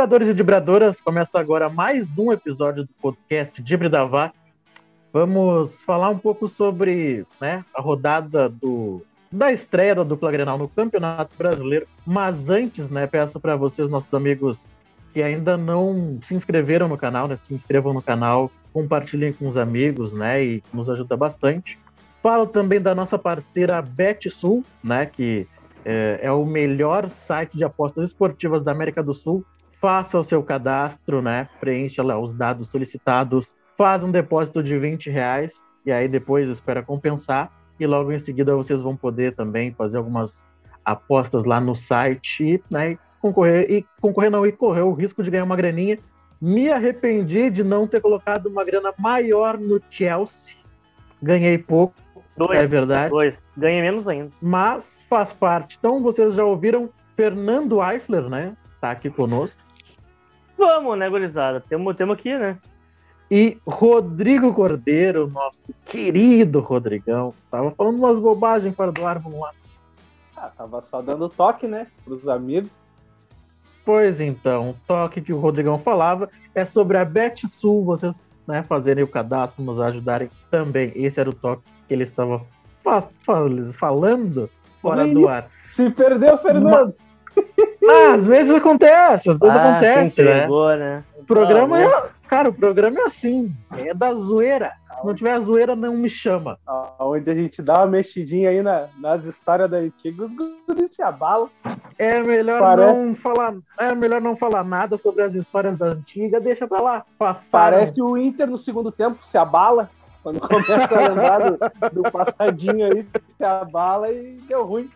Dibradores e Dibradoras, começa agora mais um episódio do podcast Dibridavá. Vamos falar um pouco sobre né, a rodada do, da estreia da dupla Grenal no Campeonato Brasileiro. Mas antes, né, peço para vocês, nossos amigos que ainda não se inscreveram no canal, né, se inscrevam no canal, compartilhem com os amigos, né, e nos ajuda bastante. Falo também da nossa parceira BetSul, né, que é, é o melhor site de apostas esportivas da América do Sul faça o seu cadastro, né? Preencha lá os dados solicitados, faz um depósito de 20 reais e aí depois espera compensar e logo em seguida vocês vão poder também fazer algumas apostas lá no site né, e concorrer e concorrer não e correr o risco de ganhar uma graninha. Me arrependi de não ter colocado uma grana maior no Chelsea. Ganhei pouco, dois, é verdade. Dois, ganhei menos ainda. Mas faz parte. Então vocês já ouviram Fernando Eifler, né? Tá aqui conosco. Vamos, né, gurizada? Temos, temos aqui, né? E Rodrigo Cordeiro, nosso querido Rodrigão, tava falando umas bobagens para do ar, vamos lá. Ah, tava só dando toque, né, pros amigos. Pois então, o toque que o Rodrigão falava é sobre a BetSul, vocês né, fazerem o cadastro, nos ajudarem também. Esse era o toque que ele estava falando fora do ar. Se perdeu, Fernando! Ah, às vezes acontece, às vezes ah, acontece, né? né? O programa ah, é, cara, o programa é assim, é da zoeira. Se não tiver a zoeira, não me chama. Onde a gente dá uma mexidinha aí na, nas histórias da antiga, os guris se abalam. É melhor Parece... não falar, é melhor não falar nada sobre as histórias da antiga, deixa pra lá. Passaram. Parece o Inter no segundo tempo se abala. Quando começa a lembrar do, do passadinho aí, se abala e deu ruim.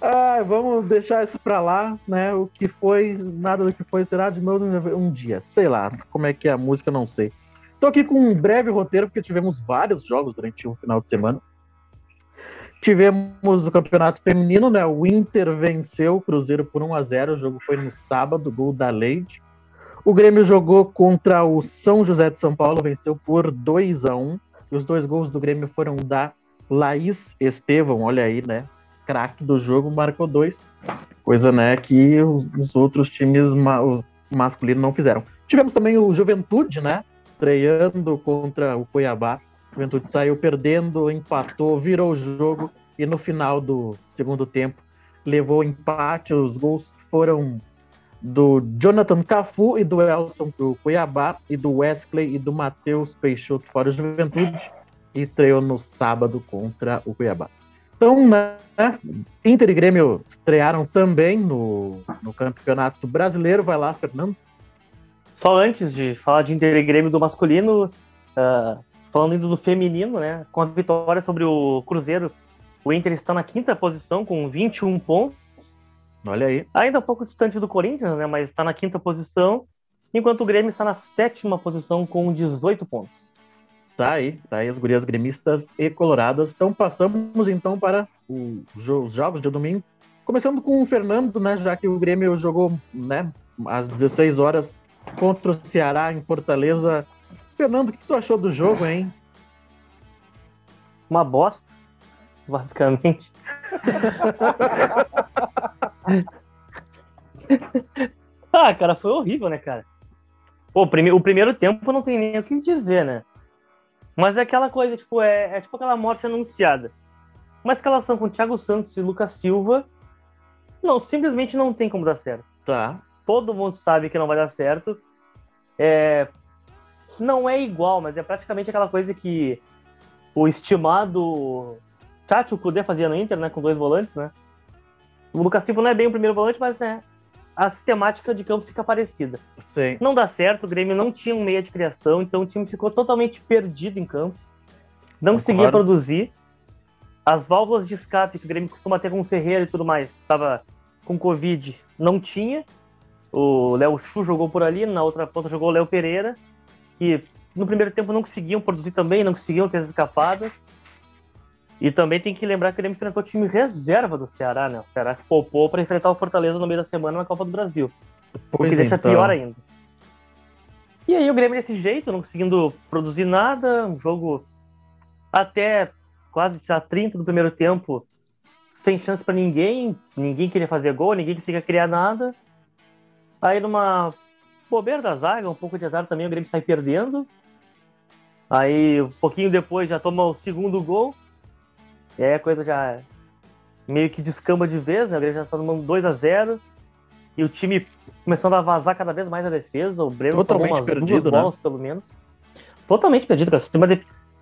Ah, vamos deixar isso pra lá, né? O que foi, nada do que foi será de novo um dia. Sei lá, como é que é a música, não sei. Tô aqui com um breve roteiro, porque tivemos vários jogos durante o final de semana. Tivemos o campeonato feminino, né? O Inter venceu o Cruzeiro por 1 a 0 O jogo foi no sábado, gol da Leide. O Grêmio jogou contra o São José de São Paulo, venceu por 2 a 1 E os dois gols do Grêmio foram da Laís Estevão, olha aí, né? Craque do jogo, marcou dois. Coisa, né, que os, os outros times ma masculinos não fizeram. Tivemos também o Juventude, né? Estreando contra o Cuiabá. O Juventude saiu perdendo, empatou, virou o jogo e no final do segundo tempo levou empate. Os gols foram do Jonathan Cafu e do Elton do Cuiabá e do Wesley e do Matheus Peixoto para o Juventude e estreou no sábado contra o Cuiabá. Então, né, Inter e Grêmio estrearam também no, no Campeonato Brasileiro. Vai lá, Fernando. Só antes de falar de Inter e Grêmio do masculino, uh, falando do feminino, né? Com a vitória sobre o Cruzeiro, o Inter está na quinta posição com 21 pontos. Olha aí. Ainda um pouco distante do Corinthians, né? Mas está na quinta posição, enquanto o Grêmio está na sétima posição com 18 pontos. Tá aí, tá aí as gurias gremistas e coloradas. Então passamos então para o, os jogos de domingo. Começando com o Fernando, né? Já que o Grêmio jogou né, às 16 horas contra o Ceará em Fortaleza. Fernando, o que tu achou do jogo, hein? Uma bosta, basicamente. ah, cara, foi horrível, né, cara? Pô, o, prime o primeiro tempo não tem nem o que dizer, né? Mas é aquela coisa, tipo, é, é tipo aquela morte anunciada. Uma escalação com Thiago Santos e Lucas Silva, não, simplesmente não tem como dar certo. Tá. Todo mundo sabe que não vai dar certo. É, não é igual, mas é praticamente aquela coisa que o estimado Tchatcho Kudê fazia no Inter, né, com dois volantes, né? O Lucas Silva não é bem o primeiro volante, mas né, a sistemática de campo fica parecida. Sim. Não dá certo, o Grêmio não tinha um meia de criação, então o time ficou totalmente perdido em campo. Não conseguia produzir. As válvulas de escape que o Grêmio costuma ter com o Ferreira e tudo mais, estava com Covid, não tinha. O Léo Chu jogou por ali, na outra ponta jogou o Léo Pereira, que no primeiro tempo não conseguiam produzir também, não conseguiam ter as escapadas. E também tem que lembrar que ele enfrentou o time reserva do Ceará, né? O Ceará que poupou para enfrentar o Fortaleza no meio da semana na Copa do Brasil. Pois o que deixa então. pior ainda. E aí o Grêmio desse jeito, não conseguindo produzir nada, um jogo até quase a 30 do primeiro tempo, sem chance para ninguém, ninguém queria fazer gol, ninguém conseguia criar nada. Aí numa bobeira da zaga, um pouco de azar também, o Grêmio sai perdendo. Aí, um pouquinho depois, já toma o segundo gol. E aí a coisa já meio que descamba de vez, né? O Grêmio já tá tomando 2 a 0 E o time começando a vazar cada vez mais a defesa. O Grêmio Totalmente umas perdido, duas bolas, né? pelo menos. Totalmente perdido, cara.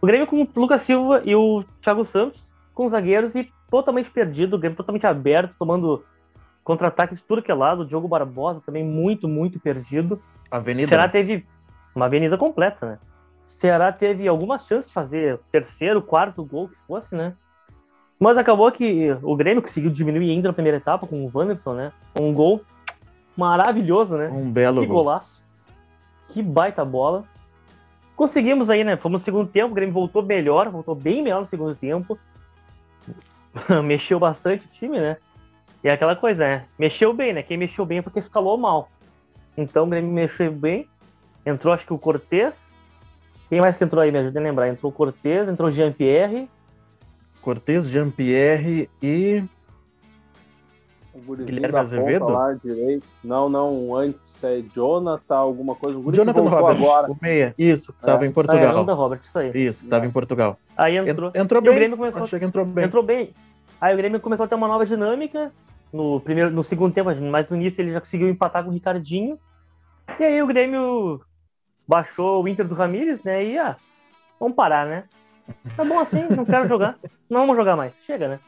O Grêmio com o Lucas Silva e o Thiago Santos com os zagueiros e totalmente perdido. O Grêmio totalmente aberto, tomando contra-ataque de tudo que é lado. O Diogo Barbosa também muito, muito perdido. Avenida. Será teve uma avenida completa, né? Ceará teve alguma chance de fazer terceiro, quarto gol que fosse, né? Mas acabou que o Grêmio conseguiu diminuir ainda na primeira etapa com o Wanderson, né? Um gol maravilhoso, né? Um belo que gol. golaço. Que baita bola. Conseguimos aí, né? Fomos no segundo tempo, o Grêmio voltou melhor, voltou bem melhor no segundo tempo. mexeu bastante o time, né? E é aquela coisa, né? Mexeu bem, né? Quem mexeu bem é porque escalou mal. Então o Grêmio mexeu bem. Entrou, acho que o Cortez, quem mais que entrou aí? Me ajuda a lembrar. Entrou o Cortez, entrou o Jean-Pierre. Cortez, Jean-Pierre e. Guilherme Azevedo? Lá, direito. Não, não, antes é Jonathan, alguma coisa. O Jonathan Robert, agora. o meia. Isso, que estava é. em Portugal. É, Robert, isso aí. Isso, estava é. em Portugal. Aí entrou. Entrou bem. o Grêmio começou, Achei que entrou bem. Entrou bem. Aí o Grêmio começou a ter uma nova dinâmica. No, primeiro, no segundo tempo, mas no início ele já conseguiu empatar com o Ricardinho. E aí o Grêmio baixou o Inter do Ramires, né? E ah, vamos parar, né? Tá bom assim, não quero jogar. Não vamos jogar mais. Chega, né?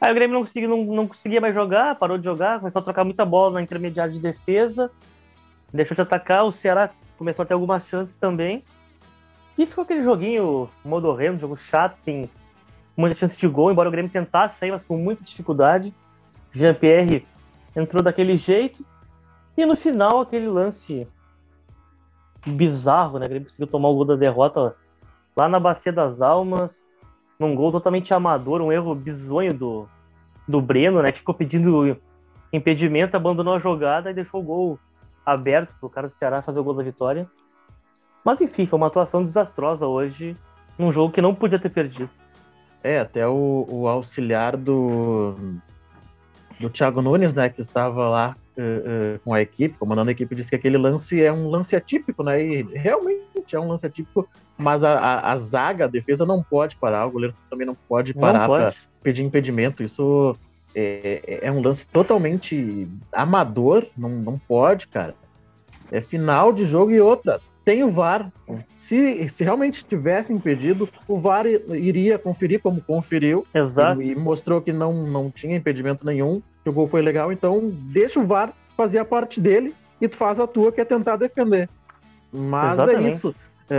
Aí o Grêmio não conseguia, não, não conseguia mais jogar, parou de jogar, começou a trocar muita bola na intermediária de defesa, deixou de atacar, o Ceará começou a ter algumas chances também. E ficou aquele joguinho modorrendo, jogo chato, sem muita chance de gol, embora o Grêmio tentasse sair, mas com muita dificuldade. Jean-Pierre entrou daquele jeito. E no final, aquele lance bizarro, né? O Grêmio conseguiu tomar o gol da derrota lá na Bacia das Almas, num gol totalmente amador, um erro bizonho do, do Breno, né? Que ficou pedindo impedimento, abandonou a jogada e deixou o gol aberto para o cara do Ceará fazer o gol da vitória. Mas enfim, foi uma atuação desastrosa hoje, num jogo que não podia ter perdido. É, até o, o auxiliar do, do Thiago Nunes, né, que estava lá uh, uh, com a equipe, comandando a equipe, disse que aquele lance é um lance atípico, né? E realmente é um lance atípico, mas a, a, a zaga, a defesa não pode parar, o goleiro também não pode parar para pedir impedimento. Isso é, é, é, um lance totalmente amador, não, não pode, cara. É final de jogo e outra. Tem o VAR. Se, se realmente tivesse impedido, o VAR iria conferir como conferiu. Exato. E, mostrou que não, não tinha impedimento nenhum que o gol foi legal, então deixa o VAR fazer a parte dele e tu faz a tua, que é tentar defender. Mas é Exatamente. é isso.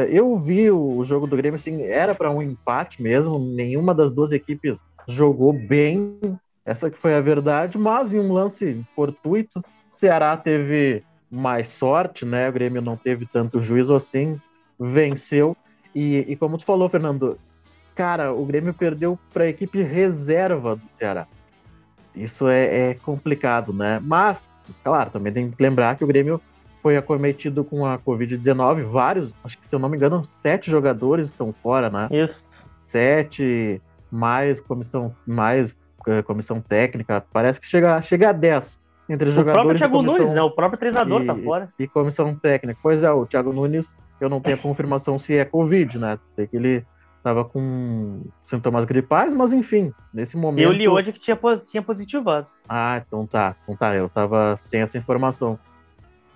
Eu vi o jogo do Grêmio, assim, era para um empate mesmo, nenhuma das duas equipes jogou bem, essa que foi a verdade, mas em um lance fortuito, o Ceará teve mais sorte, né? O Grêmio não teve tanto juízo assim, venceu. E, e como tu falou, Fernando, cara, o Grêmio perdeu para a equipe reserva do Ceará. Isso é, é complicado, né? Mas, claro, também tem que lembrar que o Grêmio foi acometido com a Covid-19. Vários, acho que se eu não me engano, sete jogadores estão fora, né? Isso. Sete, mais comissão, mais uh, comissão técnica. Parece que chega, chega a dez entre os o jogadores. O próprio Thiago comissão... Nunes, né? O próprio treinador e, tá fora. E comissão técnica. Pois é, o Thiago Nunes, eu não tenho a confirmação se é Covid, né? Sei que ele Tava com sintomas gripais, mas enfim, nesse momento. Eu li hoje que tinha, tinha positivado. Ah, então tá. Então tá, eu tava sem essa informação.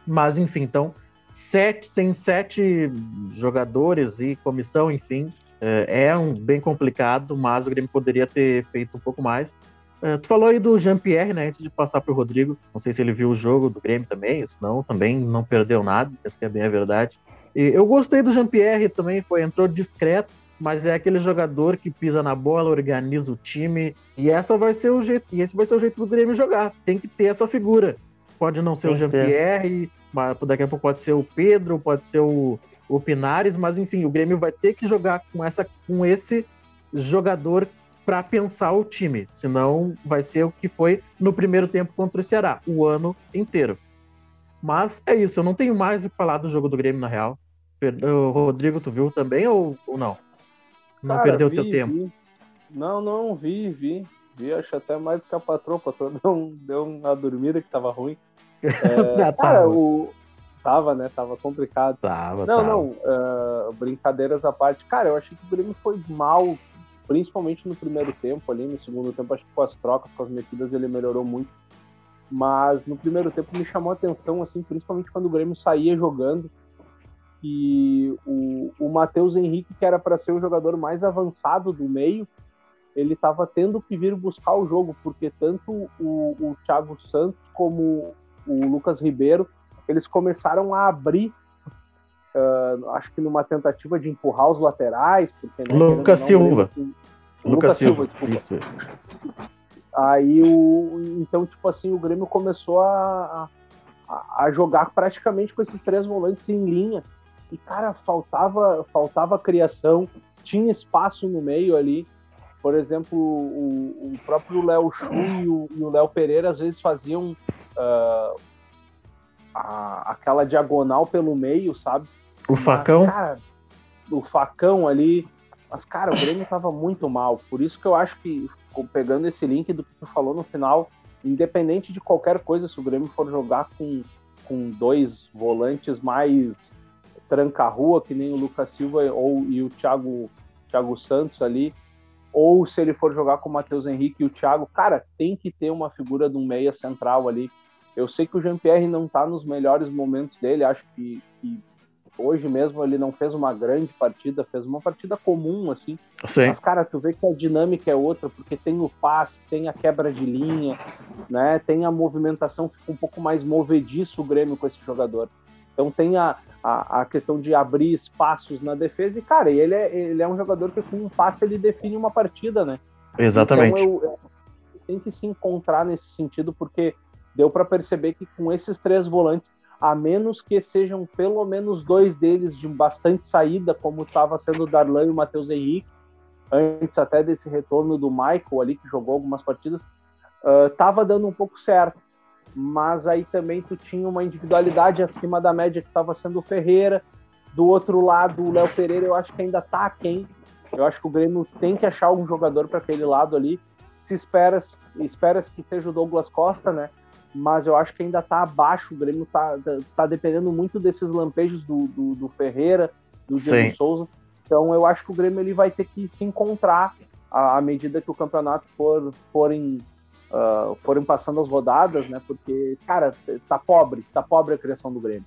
Mas enfim, então, sete, sem sete jogadores e comissão, enfim, é, é um bem complicado, mas o Grêmio poderia ter feito um pouco mais. É, tu falou aí do Jean-Pierre, né? Antes de passar para o Rodrigo. Não sei se ele viu o jogo do Grêmio também, isso não, também não perdeu nada, essa é bem a verdade. E eu gostei do Jean-Pierre também, foi, entrou discreto, mas é aquele jogador que pisa na bola, organiza o time, e essa vai ser o jeito, e esse vai ser o jeito do Grêmio jogar. Tem que ter essa figura. Pode não ser Tem o Jean-Pierre, daqui a pouco pode ser o Pedro, pode ser o, o Pinares, mas enfim, o Grêmio vai ter que jogar com essa com esse jogador para pensar o time, senão vai ser o que foi no primeiro tempo contra o Ceará, o ano inteiro. Mas é isso, eu não tenho mais o que falar do jogo do Grêmio na real. Rodrigo, tu viu também ou, ou não? Não Cara, perdeu vi, teu tempo. Vi. Não, não, vi, vi. Vi, acho até mais que a patroa. Deu, deu uma dormida que tava ruim. É, cara, o, Tava, né? Tava complicado. Tava, não, tava. não. Uh, brincadeiras à parte. Cara, eu achei que o Grêmio foi mal, principalmente no primeiro tempo ali. No segundo tempo, acho que com as trocas, com as metidas, ele melhorou muito. Mas no primeiro tempo me chamou a atenção, assim, principalmente quando o Grêmio saía jogando. E o, o Matheus Henrique, que era para ser o jogador mais avançado do meio, ele estava tendo que vir buscar o jogo, porque tanto o, o Thiago Santos como o Lucas Ribeiro eles começaram a abrir, uh, acho que numa tentativa de empurrar os laterais. Porque, né, Lucas Silva. O, Lucas, Silva, Silva Isso. Aí o. Então, tipo assim, o Grêmio começou a, a, a, jogar praticamente com esses três volantes em linha. E, cara, faltava, faltava criação, tinha espaço no meio ali. Por exemplo, o, o próprio Léo Chu e o Léo Pereira às vezes faziam uh, a, aquela diagonal pelo meio, sabe? O Mas, facão? Cara, o facão ali. Mas, cara, o Grêmio tava muito mal. Por isso que eu acho que, pegando esse link do que tu falou no final, independente de qualquer coisa, se o Grêmio for jogar com, com dois volantes mais tranca-rua, que nem o Lucas Silva ou, e o Thiago, Thiago Santos ali, ou se ele for jogar com o Matheus Henrique e o Thiago, cara, tem que ter uma figura de um meia central ali eu sei que o Jean-Pierre não está nos melhores momentos dele, acho que, que, hoje mesmo ele não fez uma grande partida, fez uma partida comum, assim. Sim. Mas, cara, tu vê que a dinâmica é outra, porque tem o passe, tem a quebra de linha, né? Tem a movimentação, fica um pouco mais movediço o Grêmio com esse jogador. Então tem a, a, a, questão de abrir espaços na defesa, e, cara, ele é, ele é um jogador que com um passe ele define uma partida, né? Exatamente. Então eu, eu tem que se encontrar nesse sentido, porque deu para perceber que com esses três volantes, a menos que sejam pelo menos dois deles de bastante saída, como estava sendo o Darlan e o Matheus Henrique, antes até desse retorno do Michael ali, que jogou algumas partidas, estava uh, dando um pouco certo. Mas aí também tu tinha uma individualidade acima da média que estava sendo o Ferreira. Do outro lado, o Léo Pereira, eu acho que ainda está quem. Eu acho que o Grêmio tem que achar um jogador para aquele lado ali. Se espera, espera que seja o Douglas Costa, né? Mas eu acho que ainda está abaixo. O Grêmio está tá dependendo muito desses lampejos do, do, do Ferreira, do Diego Souza. Então eu acho que o Grêmio ele vai ter que se encontrar à, à medida que o campeonato for forem uh, forem passando as rodadas, né? Porque cara tá pobre, tá pobre a criação do Grêmio.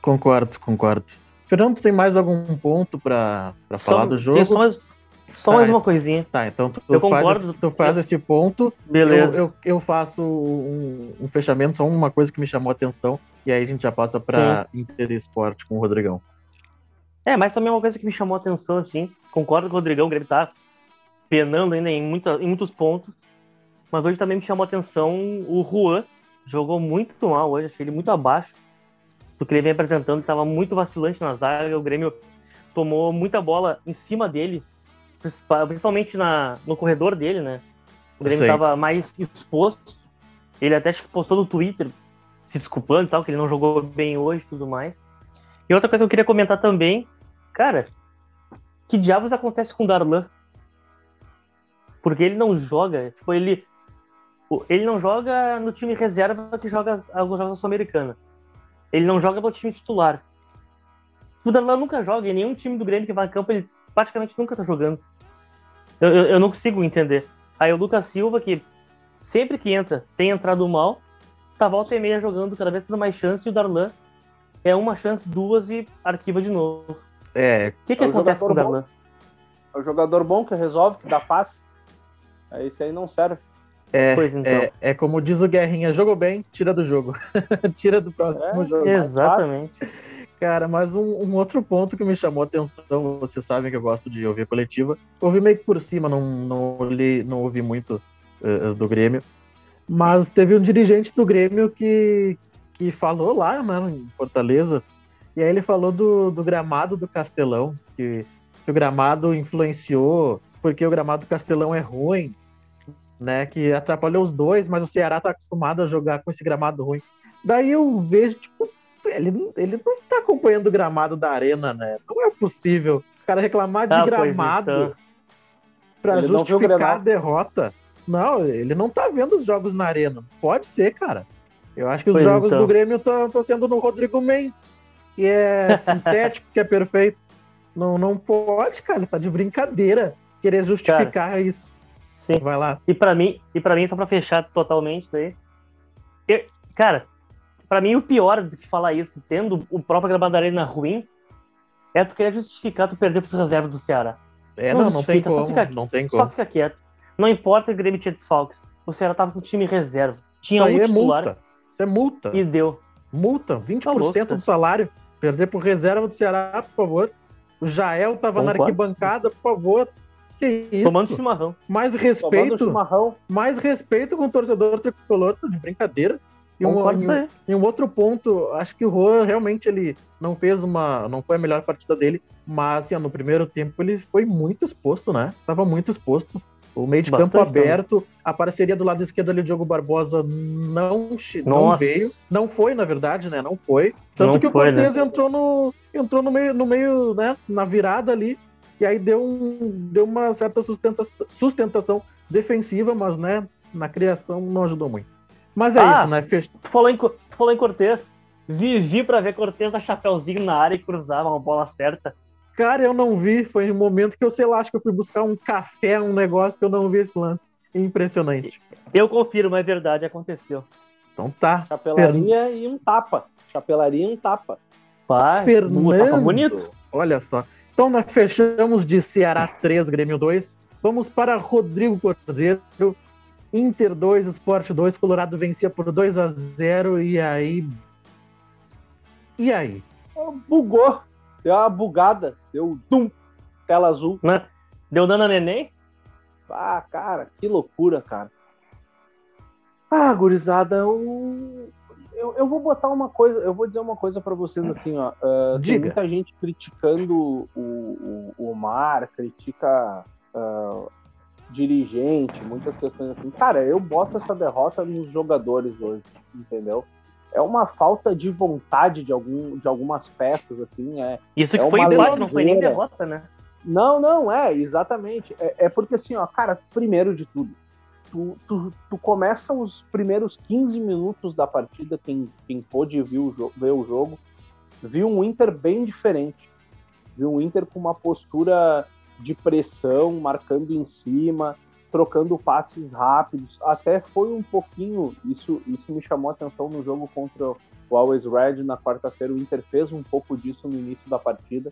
Concordo, concordo. Fernando, tem mais algum ponto para falar do jogo? Só tá, mais uma coisinha. Tá, então tu, eu faz, concordo. tu faz esse ponto. Beleza. Eu, eu, eu faço um, um, fechamento, só uma coisa que me chamou a atenção, e aí a gente já passa para Inter Esporte com o Rodrigão. É, mas também é uma coisa que me chamou a atenção, assim. Concordo com o Rodrigão, o Grêmio tá penando ainda em, muita, em muitos pontos. Mas hoje também me chamou a atenção o Juan. Jogou muito mal hoje, achei ele muito abaixo do que ele vem apresentando. Estava muito vacilante na zaga. O Grêmio tomou muita bola em cima dele principalmente na, no corredor dele, né? O Grêmio estava mais exposto. Ele até postou no Twitter se desculpando e tal, que ele não jogou bem hoje e tudo mais. E outra coisa que eu queria comentar também, cara, que diabos acontece com o Darlan? Porque ele não joga, tipo, ele ele não joga no time reserva que joga alguns jogos sul-americana. Ele não joga no time titular. O Darlan nunca joga, em nenhum time do Grêmio que vai a campo ele praticamente nunca tá jogando. Eu, eu, eu, não consigo entender. Aí o Lucas Silva, que sempre que entra, tem entrado mal, tá volta e meia jogando, cada vez tendo mais chance, e o Darlan é uma chance, duas e arquiva de novo. É. O que, que é acontece com o Darlan? É o jogador bom que resolve, que dá passe. Aí esse aí não serve. É, então. é, é, como diz o Guerrinha, jogou bem, tira do jogo. tira do próximo é, jogo. Exatamente. Cara, mas um, um, outro ponto que me chamou a atenção, vocês sabem que eu gosto de ouvir coletiva, ouvi meio que por cima, não, não, li, não ouvi muito uh, do Grêmio, mas teve um dirigente do Grêmio que, que falou lá, né, em Fortaleza, e aí ele falou do, do gramado do Castelão, que, que o gramado influenciou, porque o gramado do Castelão é ruim, né, que atrapalhou os dois, mas o Ceará tá acostumado a jogar com esse gramado ruim. Daí eu vejo, tipo, ele, ele não tá acompanhando o gramado da arena, né? Não é possível o cara reclamar de ah, gramado então. para justificar a derrota. Não, ele não tá vendo os jogos na arena. Pode ser, cara. Eu acho que os pois jogos então. do Grêmio estão sendo no Rodrigo Mendes, que é sintético, que é perfeito. Não, não pode, cara, tá de brincadeira querer justificar cara, isso. Sim. Vai lá. E para mim, e para mim só para fechar totalmente daí. Eu, cara, para mim o pior do que falar isso, tendo o próprio Gramado Arena ruim, é tu querer justificar tu perder pros reservas do Ceará. É, não, não, não tem como, fica, não tem como. Só fica quieto. Não importa o Grêmio tinha desfalques. O Ceará tava com o time reserva. Tinha Isso um é titular. Multa. Isso é multa. E deu. Multa, 20% tá do salário. Perder por reserva do Ceará, por favor. O Jael tava Concordo. na arquibancada, por favor. Que isso? Tomando chimarrão. Mais respeito. Chimarrão. Mais respeito com o torcedor tricolor, de brincadeira. E um, um, e um, outro ponto, acho que o Juan realmente ele não fez uma. não foi a melhor partida dele, mas assim, no primeiro tempo ele foi muito exposto, né? Tava muito exposto. O meio de Bastante campo aberto, também. a parceria do lado esquerdo ali, o Diogo Barbosa não, não veio. Não foi, na verdade, né? Não foi. Tanto não que foi, o Cortez né? entrou, no, entrou no meio, no meio, né? Na virada ali. E aí deu, um, deu uma certa sustenta, sustentação defensiva, mas né, na criação não ajudou muito. Mas é ah, isso, né? Fech... Tu falou em, tu falou em Cortez. Vivi para ver Cortez dar chapéuzinho na área e cruzava uma bola certa. Cara, eu não vi. Foi um momento que eu, sei lá, acho que eu fui buscar um café, um negócio que eu não vi esse lance. Impressionante. Eu confiro, mas é verdade, aconteceu. Então tá. Chapelaria e um tapa. Chapelaria e um tapa. Pai, Fernando. Tapa bonito. Olha só. Então nós fechamos de Ceará 3, Grêmio 2. Vamos para Rodrigo Cordeiro. Inter 2, Sport 2. Colorado vencia por 2 a 0 E aí. E aí? Bugou deu uma bugada, deu dum, tela azul. Né? Deu dano a neném? Ah, cara, que loucura, cara. Ah, gurizada, eu, eu, eu vou botar uma coisa, eu vou dizer uma coisa para vocês assim, ó. Uh, tem muita gente criticando o, o, o Mar, critica uh, dirigente, muitas questões assim. Cara, eu boto essa derrota nos jogadores hoje, entendeu? é uma falta de vontade de, algum, de algumas peças, assim. É, Isso que é foi empate, não foi nem derrota, né? Não, não, é, exatamente. É, é, porque assim, ó, cara, primeiro de tudo, tu, tu, tu começa os primeiros 15 minutos da partida, quem, quem pôde ver o, ver o jogo, viu um Inter bem diferente. Viu um Inter com uma postura de pressão, marcando em cima, trocando passes rápidos. Até foi um pouquinho, isso, isso me chamou a atenção no jogo contra o Always Red na quarta-feira. O Inter fez um pouco disso no início da partida,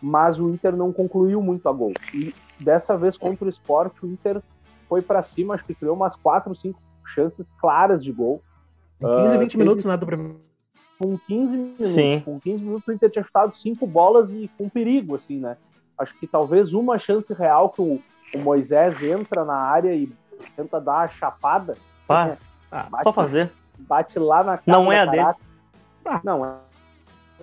mas o Inter não concluiu muito a gol. E dessa vez contra o Sport, o Inter foi para cima, acho que criou umas 4, 5 chances claras de gol. Em 15, 20 uh, minutos, né, do primeiro. Com 15 minutos, Sim. com 15 minutos o Inter tinha chutado cinco bolas e com perigo, assim, né? Acho que talvez uma chance real que o, o Moisés entra na área e tenta dar a chapada. Faz. Ah, bate, só fazer. Bate lá na cara. Não é a dele. Ah, não é.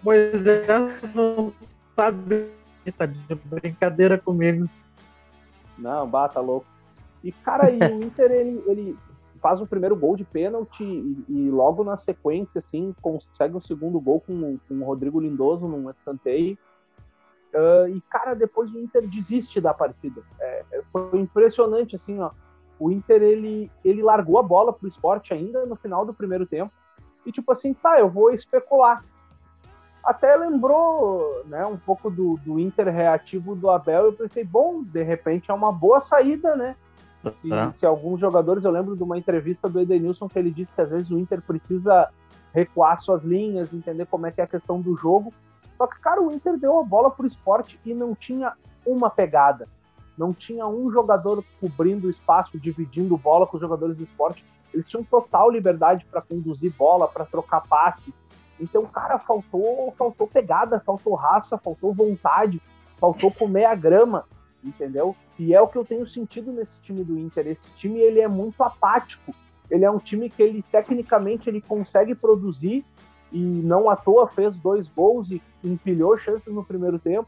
O Moisés não sabe. Tá de brincadeira comigo. Não, bata louco. E, cara, e o Inter, ele, ele faz o primeiro gol de pênalti e, e, logo na sequência, assim, consegue o segundo gol com, com o Rodrigo Lindoso num escanteio. Uh, e, cara, depois o Inter desiste da partida. É, é, foi impressionante, assim, ó. O Inter, ele, ele largou a bola pro esporte ainda no final do primeiro tempo. E, tipo assim, tá, eu vou especular. Até lembrou, né, um pouco do, do Inter reativo do Abel. Eu pensei, bom, de repente é uma boa saída, né? Se, se alguns jogadores, eu lembro de uma entrevista do Edenilson que ele disse que às vezes o Inter precisa recuar suas linhas, entender como é que é a questão do jogo só que, cara, o Inter deu a bola pro esporte e não tinha uma pegada. Não tinha um jogador cobrindo o espaço, dividindo bola com os jogadores do esporte. Eles tinham total liberdade para conduzir bola, para trocar passe. Então, cara, faltou, faltou pegada, faltou raça, faltou vontade, faltou comer a grama, entendeu? E é o que eu tenho sentido nesse time do Inter. Esse time ele é muito apático. Ele é um time que ele tecnicamente ele consegue produzir, e não à toa fez dois gols e empilhou chances no primeiro tempo.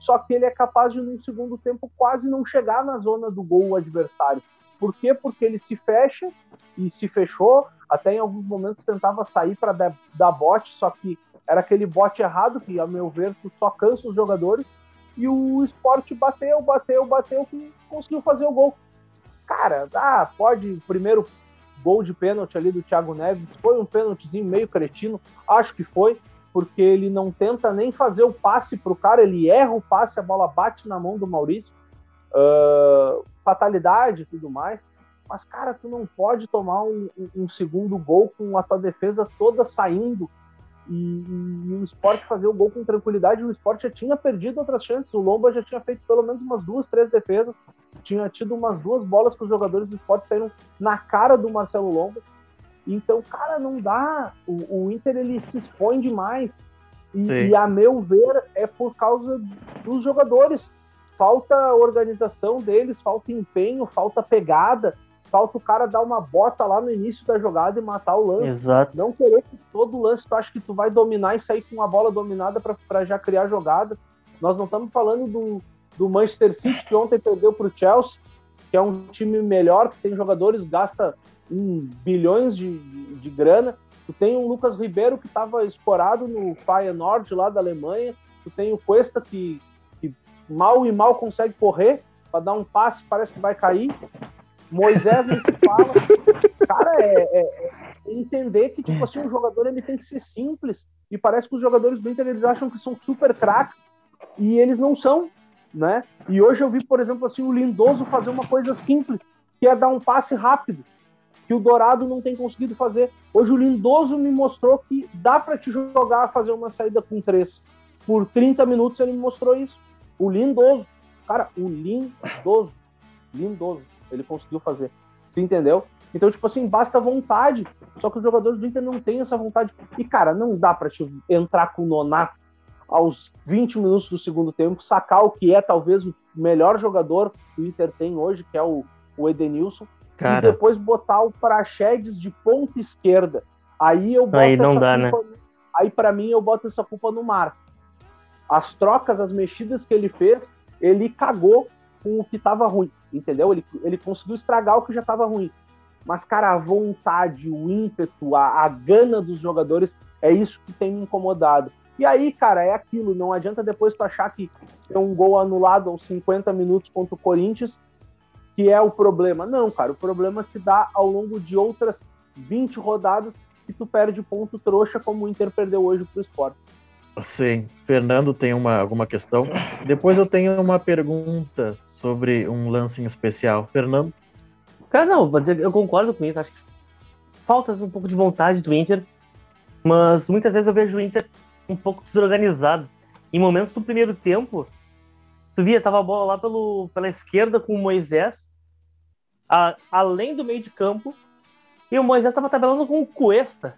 Só que ele é capaz de, no segundo tempo, quase não chegar na zona do gol adversário. Por quê? Porque ele se fecha e se fechou. Até em alguns momentos tentava sair para dar, dar bote, só que era aquele bote errado, que, a meu ver, só cansa os jogadores. E o esporte bateu, bateu, bateu, e conseguiu fazer o gol. Cara, ah, pode primeiro gol de pênalti ali do Thiago Neves. Foi um pênaltizinho meio cretino, acho que foi, porque ele não tenta nem fazer o passe para o cara, ele erra o passe, a bola bate na mão do Maurício. Uh, fatalidade e tudo mais. Mas, cara, tu não pode tomar um, um, segundo gol com a tua defesa toda saindo e, e, o esporte fazer o gol com tranquilidade. O esporte já tinha perdido outras chances. O Lomba já tinha feito pelo menos umas duas, três defesas. Tinha tido umas duas bolas que os jogadores do esporte saíram na cara do Marcelo Lomba. Então, cara, não dá. O, o Inter ele se expõe demais. E, e, a meu ver, é por causa dos jogadores. Falta organização deles, falta empenho, falta pegada falta o cara dar uma bota lá no início da jogada e matar o lance. Exato. Não querer que todo lance tu acha que tu vai dominar e sair com a bola dominada para já criar jogada. Nós não estamos falando do, do Manchester City que ontem perdeu para o Chelsea, que é um time melhor, que tem jogadores, gasta um, bilhões de, de, de grana. Tu tem o Lucas Ribeiro que estava escorado no Feyenoord lá da Alemanha. Tu tem o Cuesta que, que mal e mal consegue correr para dar um passe, parece que vai cair. Moisés não se fala. Cara, é, é, é, entender que, tipo assim, um jogador ele tem que ser simples. E parece que os jogadores do Inter eles acham que são super craques e eles não são, né? E hoje eu vi, por exemplo, assim, o Lindoso fazer uma coisa simples, que é dar um passe rápido, que o Dourado não tem conseguido fazer. Hoje o Lindoso me mostrou que dá para te jogar fazer uma saída com três. Por 30 minutos ele me mostrou isso. O Lindoso. Cara, o Lindoso. Lindoso. Ele conseguiu fazer. Tu entendeu? Então, tipo assim, basta vontade. Só que os jogadores do Inter não têm essa vontade. E, cara, não dá para te entrar com o Nonato aos 20 minutos do segundo tempo, sacar o que é talvez o melhor jogador que o Inter tem hoje, que é o, o Edenilson, cara. e depois botar o Praxedes de ponta esquerda. Aí eu boto aí não dá, né? culpa, né? Aí para mim eu boto essa culpa no Mar. As trocas, as mexidas que ele fez, ele cagou com o que estava ruim, entendeu? Ele, ele conseguiu estragar o que já estava ruim. Mas, cara, a vontade, o ímpeto, a, a gana dos jogadores é isso que tem me incomodado. E aí, cara, é aquilo. Não adianta depois tu achar que tem um gol anulado aos 50 minutos contra o Corinthians, que é o problema. Não, cara, o problema se dá ao longo de outras 20 rodadas que tu perde ponto trouxa, como o Inter perdeu hoje pro esporte. Sim, Fernando tem uma, alguma questão. Depois eu tenho uma pergunta sobre um lance em especial. Fernando? Cara, não, vou dizer, eu concordo com isso. Acho que faltas um pouco de vontade do Inter, mas muitas vezes eu vejo o Inter um pouco desorganizado. Em momentos do primeiro tempo, tu via, tava a bola lá pelo, pela esquerda com o Moisés, a, além do meio de campo, e o Moisés tava tabelando com o Cuesta.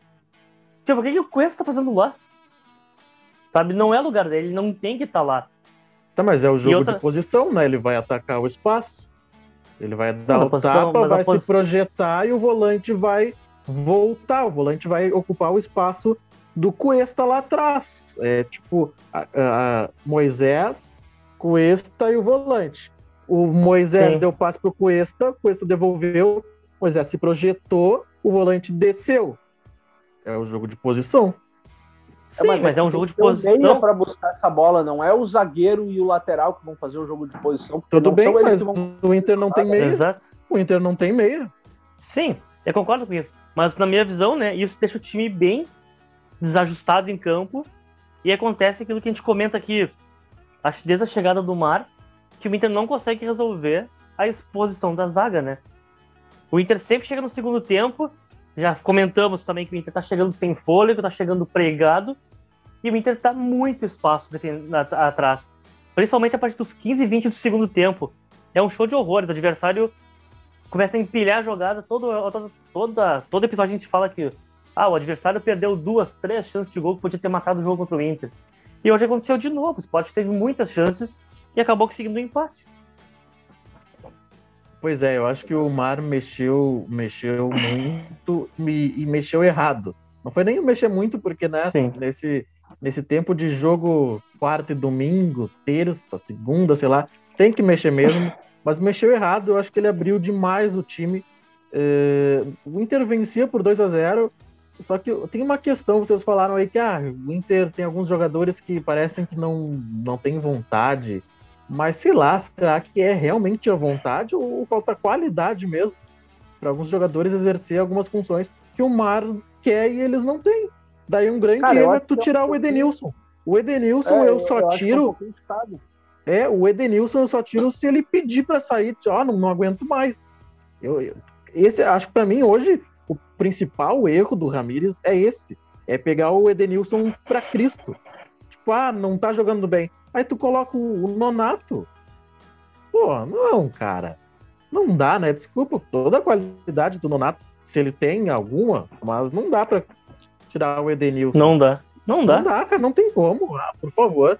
Tipo, o que, que o Cuesta tá fazendo lá? Sabe? Não é lugar dele, ele não tem que estar tá lá. Tá, mas é o jogo outra... de posição, né? Ele vai atacar o espaço. Ele vai dar o posição, tapa, vai se projetar e o volante vai voltar. O volante vai ocupar o espaço do Cuesta lá atrás. É tipo a, a Moisés, Cuesta e o volante. O Moisés Sim. deu passe pro Cuesta, Cuesta devolveu, Moisés se projetou, o volante desceu. É o jogo de posição. Sim, mas, mas é um jogo de posição. para buscar essa bola, não é o zagueiro e o lateral que vão fazer o jogo de posição. Tudo bem, mas vão... o Inter não tem meia. Exato. O Inter não tem meia. Sim, eu concordo com isso. Mas na minha visão, né, isso deixa o time bem desajustado em campo e acontece aquilo que a gente comenta aqui, desde a chegada do Mar, que o Inter não consegue resolver a exposição da zaga, né? O Inter sempre chega no segundo tempo já comentamos também que o Inter está chegando sem fôlego, está chegando pregado, e o Inter está muito espaço atrás. Principalmente a partir dos 15 e 20 do segundo tempo. É um show de horrores. O adversário começa a empilhar a jogada. Todo, todo, todo episódio a gente fala que ah, o adversário perdeu duas, três chances de gol que podia ter matado o jogo contra o Inter. E hoje aconteceu de novo. O Sport teve muitas chances e acabou conseguindo um empate. Pois é, eu acho que o Mar mexeu, mexeu muito e, e mexeu errado. Não foi nem mexer muito, porque né, nesse, nesse tempo de jogo quarta e domingo, terça, segunda, sei lá, tem que mexer mesmo, mas mexeu errado. Eu acho que ele abriu demais o time. É, o Inter vencia por 2 a 0 só que tem uma questão, vocês falaram aí que ah, o Inter tem alguns jogadores que parecem que não, não tem vontade mas sei lá, será que é realmente a vontade ou falta qualidade mesmo? para alguns jogadores exercer algumas funções que o Mar quer e eles não têm. Daí um grande Cara, erro é tu é tirar o Edenilson. O Edenilson é, eu só eu tiro. É, é, o Edenilson eu só tiro se ele pedir para sair. Ó, oh, não, não aguento mais. Eu, eu esse acho que para mim hoje principal erro do Ramires é esse, é pegar o Edenilson para Cristo. Tipo, ah, não tá jogando bem. Aí tu coloca o, o Nonato. Pô, não, cara. Não dá, né? Desculpa, toda a qualidade do Nonato, se ele tem alguma, mas não dá para tirar o Edenilson. Não dá. Não dá. Não dá, cara, não tem como. Ah, por favor.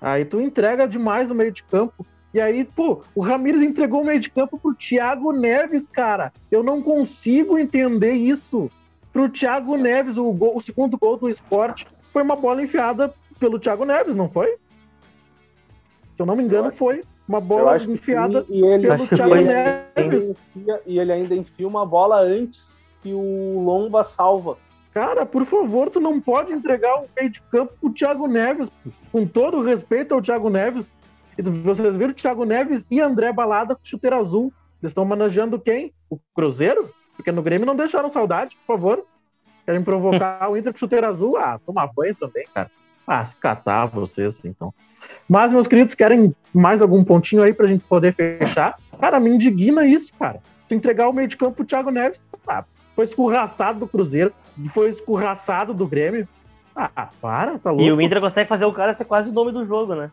Aí tu entrega demais o meio de campo. E aí, pô, o Ramires entregou o meio de campo pro Thiago Neves, cara. Eu não consigo entender isso. Pro Thiago Neves, o, gol, o segundo gol do esporte foi uma bola enfiada pelo Thiago Neves, não foi? Se eu não me engano, foi uma bola enfiada e ele, pelo Thiago Neves. e ele ainda enfia uma bola antes que o Lomba salva. Cara, por favor, tu não pode entregar o meio de campo pro Thiago Neves, com todo o respeito ao Thiago Neves. E vocês viram o Thiago Neves e André Balada com chuteira azul. Eles estão manejando quem? O Cruzeiro? Porque no Grêmio não deixaram saudade, por favor. Querem provocar o Inter com chuteira azul? Ah, tomar banho também, cara. Ah, se catar vocês, então. Mas, meus queridos, querem mais algum pontinho aí pra gente poder fechar? Cara, me indigna isso, cara. Tu entregar o meio de campo pro Thiago Neves, ah, foi escorraçado do Cruzeiro, foi escorraçado do Grêmio. Ah, para, tá louco. E o Inter consegue fazer o cara ser quase o nome do jogo, né?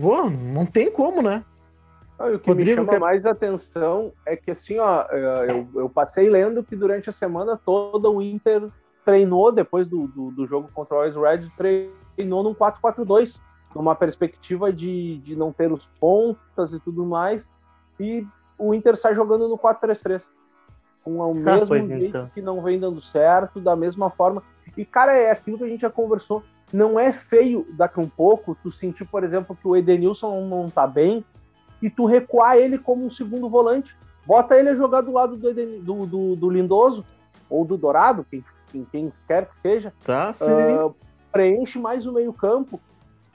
Pô, não tem como, né? Ah, o que Rodrigo, me chama mais atenção é que, assim, ó, eu, eu, passei lendo que durante a semana toda o Inter treinou, depois do, do, do jogo contra o Always Red, treinou num 4-4-2, numa perspectiva de, de não ter os pontas e tudo mais, e o Inter sai jogando no 4-3-3 com o ah, mesmo jeito então. que não vem dando certo, da mesma forma. E, cara, é aquilo que a gente já conversou. Não é feio daqui um pouco tu sentir, por exemplo, que o Edenilson não tá bem e tu recuar ele como um segundo volante. Bota ele a jogar do lado do, Eden, do, do, do, Lindoso ou do Dourado, quem, quem, quem quer que seja. Tá, sim. Uh, preenche mais o meio-campo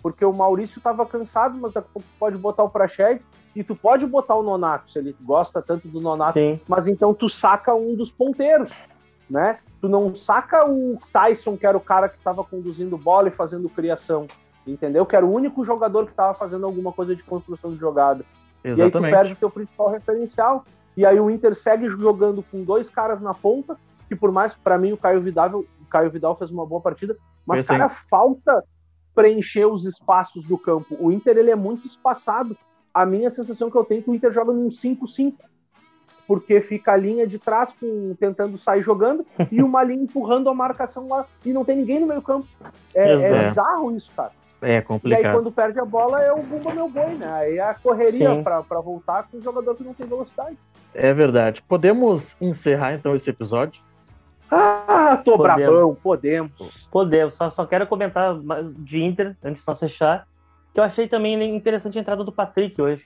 porque o Maurício estava cansado, mas daqui a pouco pode botar o Prachedes e tu pode botar o Nonato, se ele gosta tanto do Nonato, Sim. mas então tu saca um dos ponteiros, né? Tu não saca o Tyson, que era o cara que estava conduzindo bola e fazendo criação, entendeu? Que era o único jogador que estava fazendo alguma coisa de construção de jogada. Exatamente. E aí tu perde o teu principal referencial. E aí o Inter segue jogando com dois caras na ponta, que por mais, para mim, o Caio Vidal, o Caio Vidal fez uma boa partida, mas, cara, falta preencher os espaços do campo. O Inter ele é muito espaçado. A minha sensação que eu tenho é que o Inter joga num 5-5, porque fica a linha de trás com, tentando sair jogando e uma linha empurrando a marcação lá e não tem ninguém no meio campo. É, é bizarro isso, cara. É complicado. E aí quando perde a bola é o bumba meu boi, né? Aí é a correria para voltar com o jogador que não tem velocidade. É verdade. Podemos encerrar então esse episódio? Ah, tô podemos. brabão, podemos. Podemos. Só, só quero comentar de Inter, antes de nós fechar, que eu achei também interessante a entrada do Patrick hoje.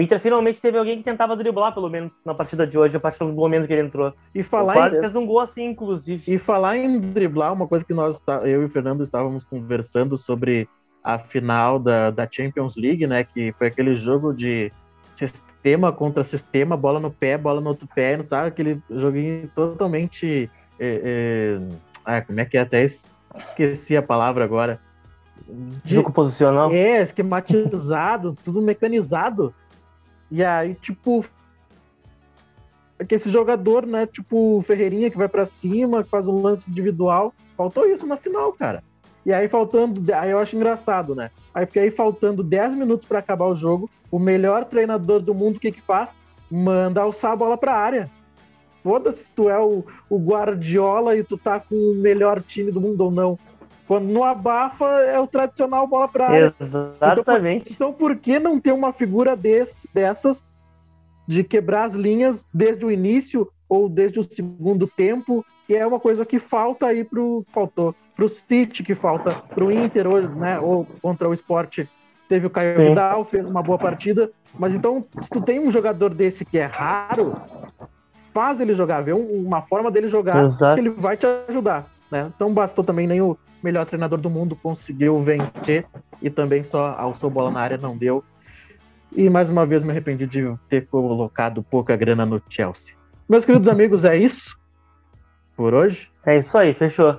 O Inter finalmente teve alguém que tentava driblar, pelo menos, na partida de hoje, a partir do momento que ele entrou. E falar quase em... fez um gol assim, inclusive. E falar em driblar, uma coisa que nós, eu e o Fernando estávamos conversando sobre a final da, da Champions League, né? Que foi aquele jogo de sistema contra sistema, bola no pé, bola no outro pé, não sabe? Aquele joguinho totalmente é, é, ah, como é que é? Até esqueci a palavra agora. De, Jogo posicional? É, esquematizado, tudo mecanizado. E aí, tipo, que esse jogador, né, tipo Ferreirinha que vai para cima, faz um lance individual, faltou isso na final, cara. E aí faltando, aí eu acho engraçado, né? Aí fica aí faltando 10 minutos para acabar o jogo, o melhor treinador do mundo o que que faz? Manda alçar a bola para área. Foda-se se tu é o, o Guardiola e tu tá com o melhor time do mundo ou não. Quando não abafa, é o tradicional bola pra área. Exatamente. Então, então por que não ter uma figura desse, dessas de quebrar as linhas desde o início ou desde o segundo tempo, que é uma coisa que falta aí pro faltou pro City que falta pro Inter hoje, né, ou contra o Sport. Teve o Caio Sim. Vidal, fez uma boa partida, mas então se tu tem um jogador desse que é raro, faz ele jogar, vê uma forma dele jogar Exato. que ele vai te ajudar. Né? Então bastou também nem o melhor treinador do mundo conseguiu vencer e também só alçou bola na área não deu. E mais uma vez me arrependi de ter colocado pouca grana no Chelsea. Meus queridos amigos, é isso por hoje. É isso aí, fechou.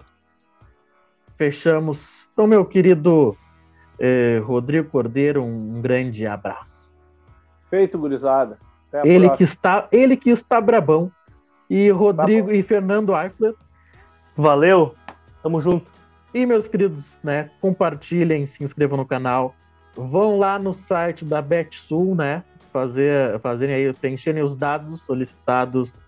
Fechamos. Então, meu querido eh, Rodrigo Cordeiro, um grande abraço. Feito, gurizada. Ele que, está, ele que está brabão. E Rodrigo tá e Fernando Eichler. Valeu, tamo junto. E meus queridos, né, compartilhem, se inscrevam no canal. Vão lá no site da BetSul, né? Fazer, fazerem aí, preencherem os dados solicitados